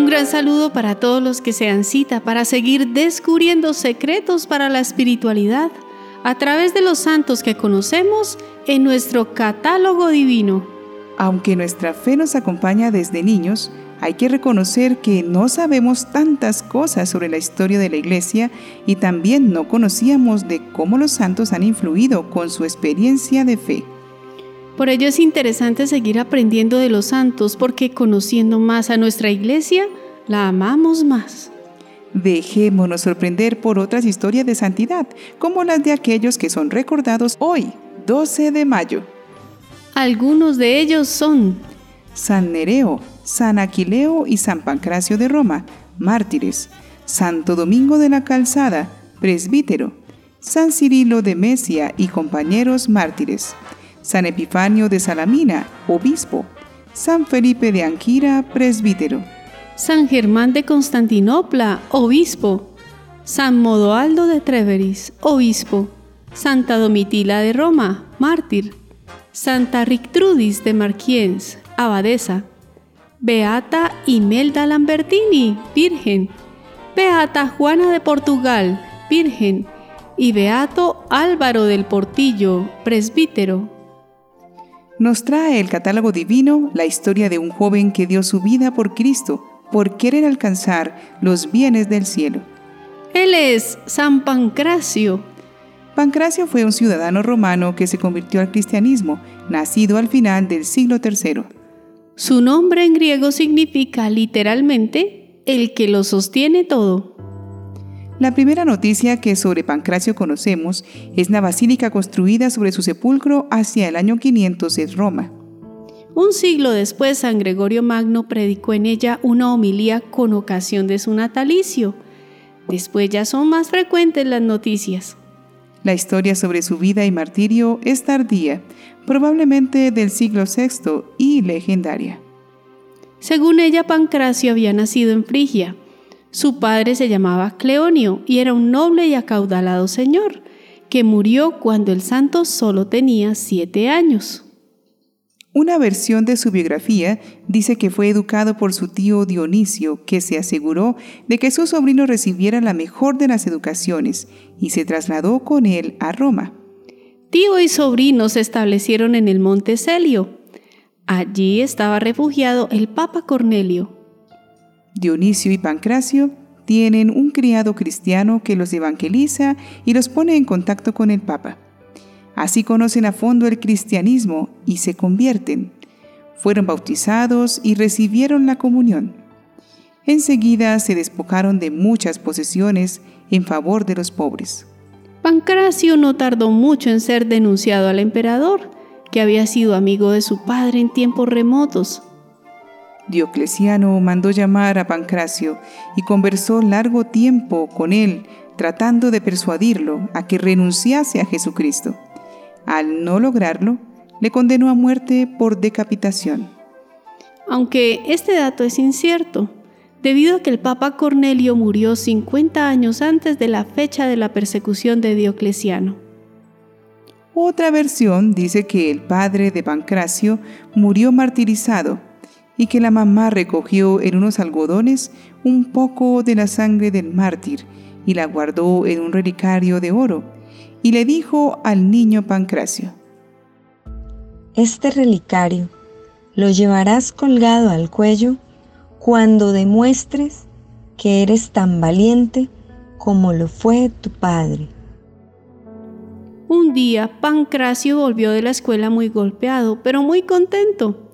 Un gran saludo para todos los que sean cita para seguir descubriendo secretos para la espiritualidad a través de los santos que conocemos en nuestro catálogo divino. Aunque nuestra fe nos acompaña desde niños, hay que reconocer que no sabemos tantas cosas sobre la historia de la Iglesia y también no conocíamos de cómo los santos han influido con su experiencia de fe. Por ello es interesante seguir aprendiendo de los santos porque conociendo más a nuestra Iglesia, la amamos más. Dejémonos sorprender por otras historias de santidad, como las de aquellos que son recordados hoy, 12 de mayo. Algunos de ellos son San Nereo, San Aquileo y San Pancracio de Roma, mártires, Santo Domingo de la Calzada, presbítero, San Cirilo de Mesia y compañeros mártires, San Epifanio de Salamina, obispo, San Felipe de Anquira, presbítero, San Germán de Constantinopla, obispo, San Modoaldo de Treveris, obispo, Santa Domitila de Roma, mártir, Santa Rictrudis de Marquiens, abadesa, Beata Imelda Lambertini, virgen, Beata Juana de Portugal, virgen, y Beato Álvaro del Portillo, presbítero. Nos trae el catálogo divino la historia de un joven que dio su vida por Cristo por querer alcanzar los bienes del cielo. Él es San Pancracio. Pancracio fue un ciudadano romano que se convirtió al cristianismo, nacido al final del siglo III. Su nombre en griego significa literalmente el que lo sostiene todo. La primera noticia que sobre Pancracio conocemos es la basílica construida sobre su sepulcro hacia el año 500 en Roma. Un siglo después, San Gregorio Magno predicó en ella una homilía con ocasión de su natalicio. Después ya son más frecuentes las noticias. La historia sobre su vida y martirio es tardía, probablemente del siglo VI y legendaria. Según ella, Pancracio había nacido en Frigia, su padre se llamaba Cleonio y era un noble y acaudalado señor, que murió cuando el santo solo tenía siete años. Una versión de su biografía dice que fue educado por su tío Dionisio, que se aseguró de que su sobrino recibiera la mejor de las educaciones y se trasladó con él a Roma. Tío y sobrino se establecieron en el monte Celio. Allí estaba refugiado el Papa Cornelio. Dionisio y Pancracio tienen un criado cristiano que los evangeliza y los pone en contacto con el Papa. Así conocen a fondo el cristianismo y se convierten. Fueron bautizados y recibieron la comunión. Enseguida se despojaron de muchas posesiones en favor de los pobres. Pancracio no tardó mucho en ser denunciado al emperador, que había sido amigo de su padre en tiempos remotos. Diocleciano mandó llamar a Pancracio y conversó largo tiempo con él, tratando de persuadirlo a que renunciase a Jesucristo. Al no lograrlo, le condenó a muerte por decapitación. Aunque este dato es incierto, debido a que el Papa Cornelio murió 50 años antes de la fecha de la persecución de Diocleciano. Otra versión dice que el padre de Pancracio murió martirizado y que la mamá recogió en unos algodones un poco de la sangre del mártir y la guardó en un relicario de oro y le dijo al niño Pancracio, Este relicario lo llevarás colgado al cuello cuando demuestres que eres tan valiente como lo fue tu padre. Un día Pancracio volvió de la escuela muy golpeado, pero muy contento.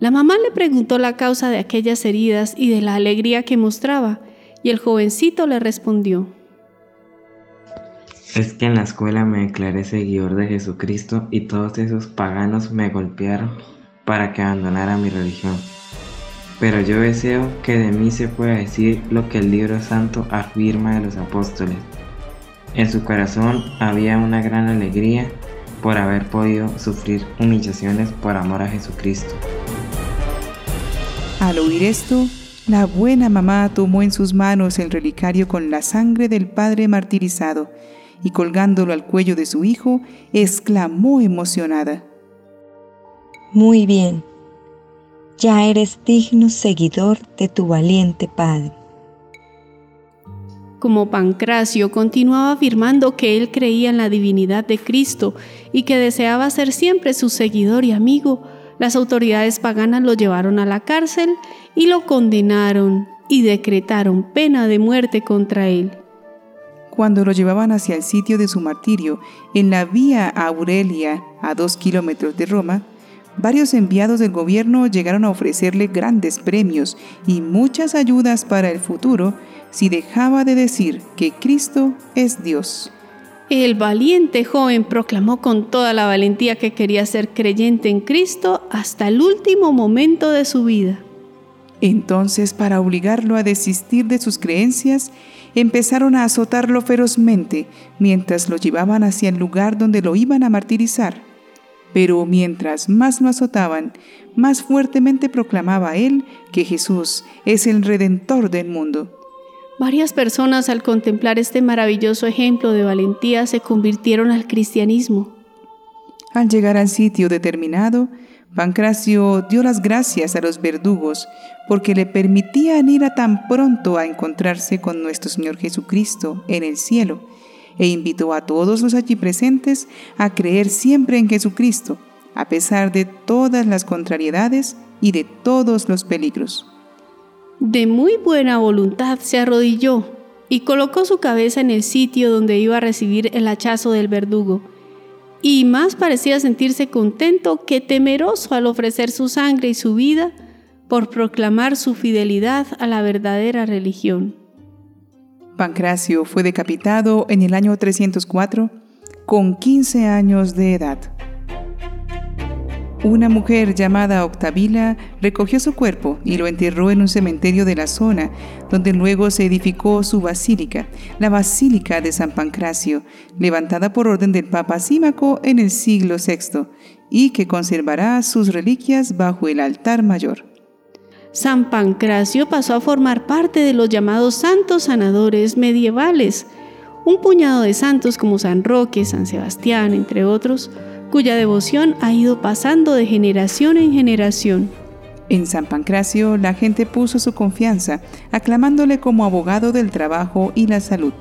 La mamá le preguntó la causa de aquellas heridas y de la alegría que mostraba, y el jovencito le respondió. Es que en la escuela me declaré seguidor de Jesucristo y todos esos paganos me golpearon para que abandonara mi religión. Pero yo deseo que de mí se pueda decir lo que el libro santo afirma de los apóstoles. En su corazón había una gran alegría por haber podido sufrir humillaciones por amor a Jesucristo. Al oír esto, la buena mamá tomó en sus manos el relicario con la sangre del padre martirizado y colgándolo al cuello de su hijo, exclamó emocionada. Muy bien. ya eres digno seguidor de tu valiente Padre. Como Pancracio continuaba afirmando que él creía en la divinidad de Cristo y que deseaba ser siempre su seguidor y amigo, las autoridades paganas lo llevaron a la cárcel y lo condenaron y decretaron pena de muerte contra él. Cuando lo llevaban hacia el sitio de su martirio, en la vía Aurelia, a dos kilómetros de Roma, varios enviados del gobierno llegaron a ofrecerle grandes premios y muchas ayudas para el futuro si dejaba de decir que Cristo es Dios. El valiente joven proclamó con toda la valentía que quería ser creyente en Cristo hasta el último momento de su vida. Entonces, para obligarlo a desistir de sus creencias, empezaron a azotarlo ferozmente mientras lo llevaban hacia el lugar donde lo iban a martirizar. Pero mientras más lo azotaban, más fuertemente proclamaba él que Jesús es el Redentor del mundo. Varias personas al contemplar este maravilloso ejemplo de valentía se convirtieron al cristianismo. Al llegar al sitio determinado, Pancracio dio las gracias a los verdugos porque le permitían ir a tan pronto a encontrarse con nuestro Señor Jesucristo en el cielo e invitó a todos los allí presentes a creer siempre en Jesucristo, a pesar de todas las contrariedades y de todos los peligros. De muy buena voluntad se arrodilló y colocó su cabeza en el sitio donde iba a recibir el hachazo del verdugo, y más parecía sentirse contento que temeroso al ofrecer su sangre y su vida por proclamar su fidelidad a la verdadera religión. Pancracio fue decapitado en el año 304 con 15 años de edad. Una mujer llamada Octavila recogió su cuerpo y lo enterró en un cementerio de la zona, donde luego se edificó su basílica, la Basílica de San Pancracio, levantada por orden del Papa Símaco en el siglo VI, y que conservará sus reliquias bajo el altar mayor. San Pancracio pasó a formar parte de los llamados santos sanadores medievales, un puñado de santos como San Roque, San Sebastián, entre otros, cuya devoción ha ido pasando de generación en generación. En San Pancracio la gente puso su confianza, aclamándole como abogado del trabajo y la salud.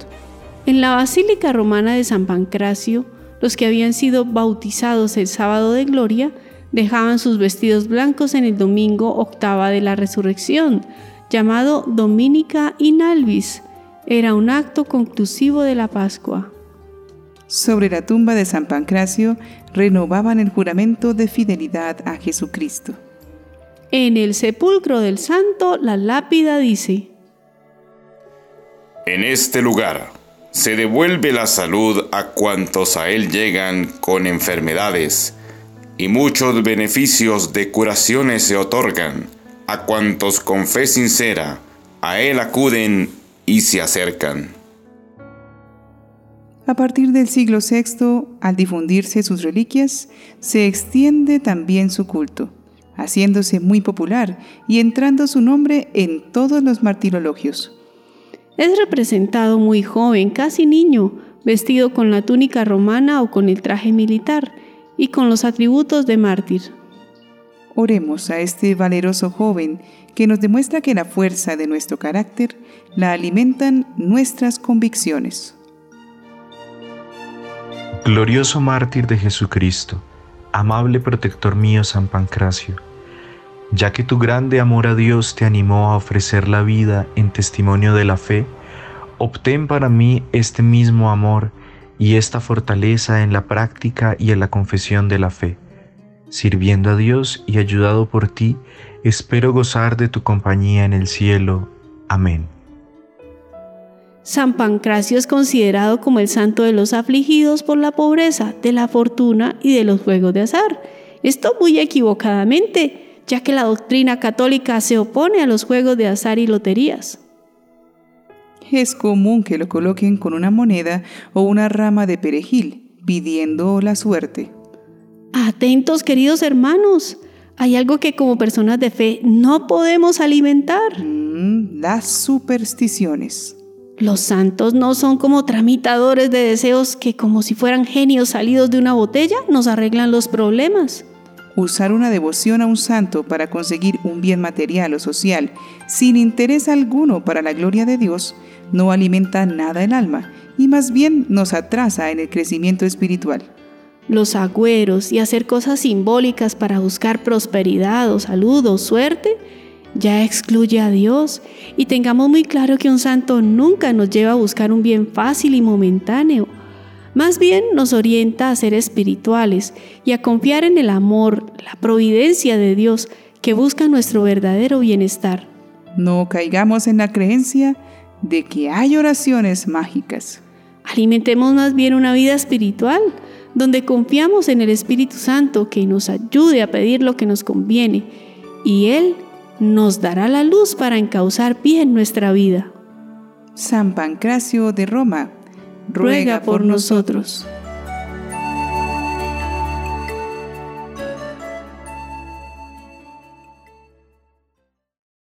En la Basílica Romana de San Pancracio, los que habían sido bautizados el sábado de gloria dejaban sus vestidos blancos en el domingo octava de la resurrección, llamado Dominica in Albis. Era un acto conclusivo de la Pascua. Sobre la tumba de San Pancracio renovaban el juramento de fidelidad a Jesucristo. En el sepulcro del santo, la lápida dice, En este lugar se devuelve la salud a cuantos a él llegan con enfermedades, y muchos beneficios de curaciones se otorgan a cuantos con fe sincera a él acuden y se acercan. A partir del siglo VI, al difundirse sus reliquias, se extiende también su culto, haciéndose muy popular y entrando su nombre en todos los martirologios. Es representado muy joven, casi niño, vestido con la túnica romana o con el traje militar y con los atributos de mártir. Oremos a este valeroso joven que nos demuestra que la fuerza de nuestro carácter la alimentan nuestras convicciones. Glorioso mártir de Jesucristo, amable protector mío San Pancracio, ya que tu grande amor a Dios te animó a ofrecer la vida en testimonio de la fe, obtén para mí este mismo amor y esta fortaleza en la práctica y en la confesión de la fe. Sirviendo a Dios y ayudado por ti, espero gozar de tu compañía en el cielo. Amén. San Pancracio es considerado como el santo de los afligidos por la pobreza, de la fortuna y de los juegos de azar. Esto muy equivocadamente, ya que la doctrina católica se opone a los juegos de azar y loterías. Es común que lo coloquen con una moneda o una rama de perejil, pidiendo la suerte. Atentos, queridos hermanos. Hay algo que como personas de fe no podemos alimentar. Mm, las supersticiones. Los santos no son como tramitadores de deseos que como si fueran genios salidos de una botella nos arreglan los problemas. Usar una devoción a un santo para conseguir un bien material o social sin interés alguno para la gloria de Dios no alimenta nada el alma y más bien nos atrasa en el crecimiento espiritual. Los agüeros y hacer cosas simbólicas para buscar prosperidad o salud o suerte ya excluye a Dios y tengamos muy claro que un santo nunca nos lleva a buscar un bien fácil y momentáneo. Más bien nos orienta a ser espirituales y a confiar en el amor, la providencia de Dios que busca nuestro verdadero bienestar. No caigamos en la creencia de que hay oraciones mágicas. Alimentemos más bien una vida espiritual, donde confiamos en el Espíritu Santo que nos ayude a pedir lo que nos conviene y Él nos dará la luz para encauzar bien nuestra vida. San Pancracio de Roma, ruega por nosotros.